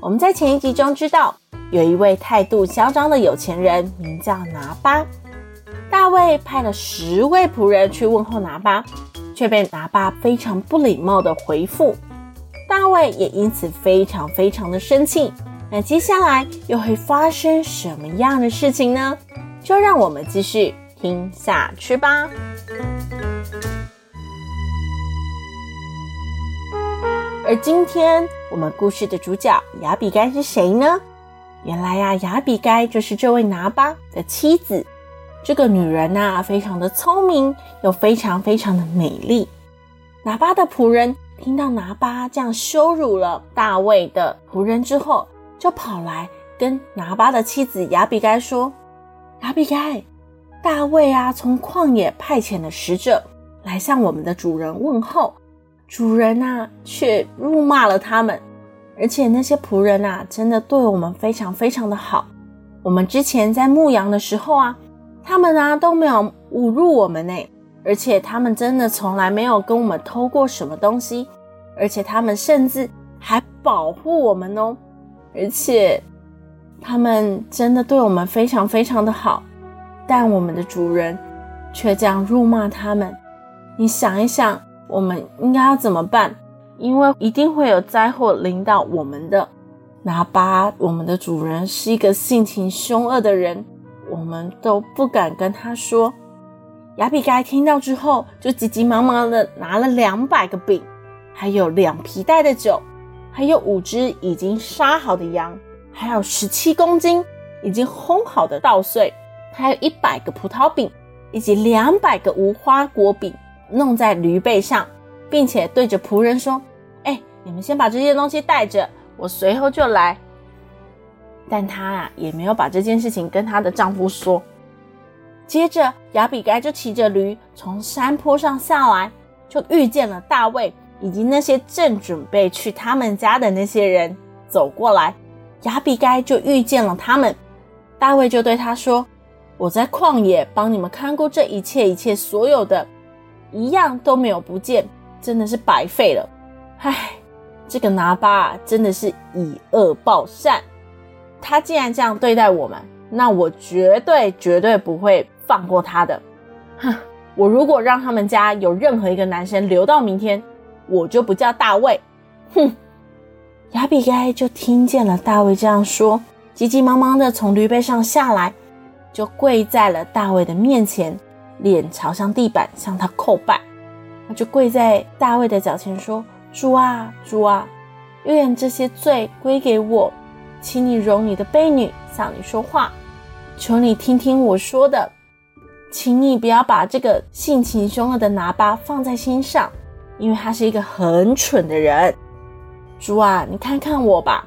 我们在前一集中知道，有一位态度嚣张的有钱人，名叫拿巴。大卫派了十位仆人去问候拿巴，却被拿巴非常不礼貌的回复。大卫也因此非常非常的生气。那接下来又会发生什么样的事情呢？就让我们继续听下去吧。而今天我们故事的主角亚比该是谁呢？原来呀、啊，亚比该就是这位拿巴的妻子。这个女人呐、非常的聪明，又非常非常的美丽。拿巴的仆人听到拿巴这样羞辱了大卫的仆人之后，就跑来跟拿巴的妻子亚比该说：“亚比该，大卫啊，从旷野派遣了使者来向我们的主人问候。”主人呐，却辱骂了他们，而且那些仆人呐，真的对我们非常非常的好。我们之前在牧羊的时候啊，他们啊都没有侮辱我们呢，而且他们真的从来没有跟我们偷过什么东西，而且他们甚至还保护我们哦，而且他们真的对我们非常非常的好，但我们的主人却这样辱骂他们。你想一想。我们应该要怎么办？因为一定会有灾祸临到我们的。拿八，我们的主人是一个性情凶恶的人，我们都不敢跟他说。亚比该听到之后，就急急忙忙的拿了两百个饼，还有两皮袋的酒，还有五只已经杀好的羊，还有十七公斤已经烘好的稻穗，还有一百个葡萄饼，以及两百个无花果饼。弄在驴背上，并且对着仆人说：“哎，你们先把这些东西带着，我随后就来。”但她啊，也没有把这件事情跟她的丈夫说。接着，亚比该就骑着驴从山坡上下来，就遇见了大卫以及那些正准备去他们家的那些人走过来。亚比该就遇见了他们，大卫就对他说：“我在旷野帮你们看顾这一切一切所有的。”一样都没有不见，真的是白费了。唉，这个拿八真的是以恶报善。他既然这样对待我们，那我绝对绝对不会放过他的。哼，我如果让他们家有任何一个男生留到明天，我就不叫大卫。哼！亚比该就听见了大卫这样说，急急忙忙的从驴背上下来，就跪在了大卫的面前。脸朝向地板，向他叩拜，他就跪在大卫的脚前说：“主啊，主啊，愿这些罪归给我，请你容你的婢女向你说话，求你听听我说的，请你不要把这个性情凶恶的拿巴放在心上，因为他是一个很蠢的人。主啊，你看看我吧，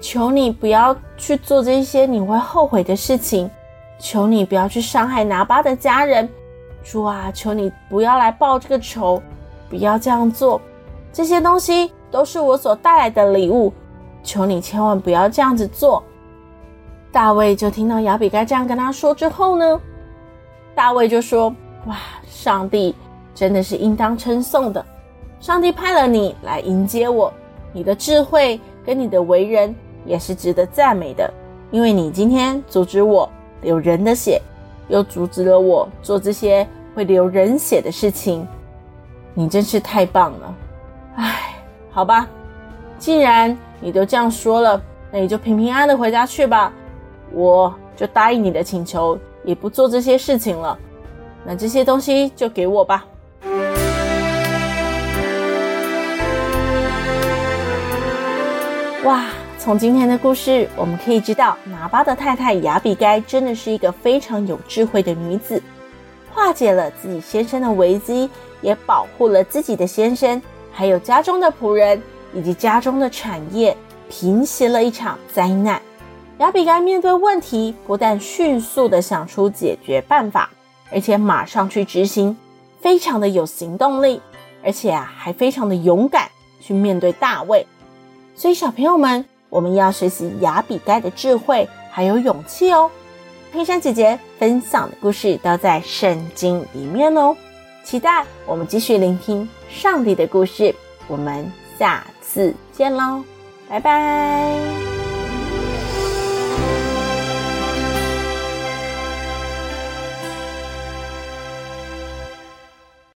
求你不要去做这些你会后悔的事情，求你不要去伤害拿巴的家人。”主啊，求你不要来报这个仇，不要这样做。这些东西都是我所带来的礼物，求你千万不要这样子做。大卫就听到亚比该这样跟他说之后呢，大卫就说：“哇，上帝真的是应当称颂的，上帝派了你来迎接我，你的智慧跟你的为人也是值得赞美的，因为你今天阻止我流人的血。”又阻止了我做这些会流人血的事情，你真是太棒了！唉，好吧，既然你都这样说了，那你就平平安安的回家去吧。我就答应你的请求，也不做这些事情了。那这些东西就给我吧。哇！从今天的故事，我们可以知道，拿巴的太太雅比该真的是一个非常有智慧的女子，化解了自己先生的危机，也保护了自己的先生，还有家中的仆人以及家中的产业，平息了一场灾难。雅比该面对问题，不但迅速地想出解决办法，而且马上去执行，非常的有行动力，而且啊还非常的勇敢去面对大卫。所以小朋友们，我们要学习雅比该的智慧还有勇气哦。佩珊姐姐分享的故事都在圣经里面哦，期待我们继续聆听上帝的故事。我们下次见喽，拜拜。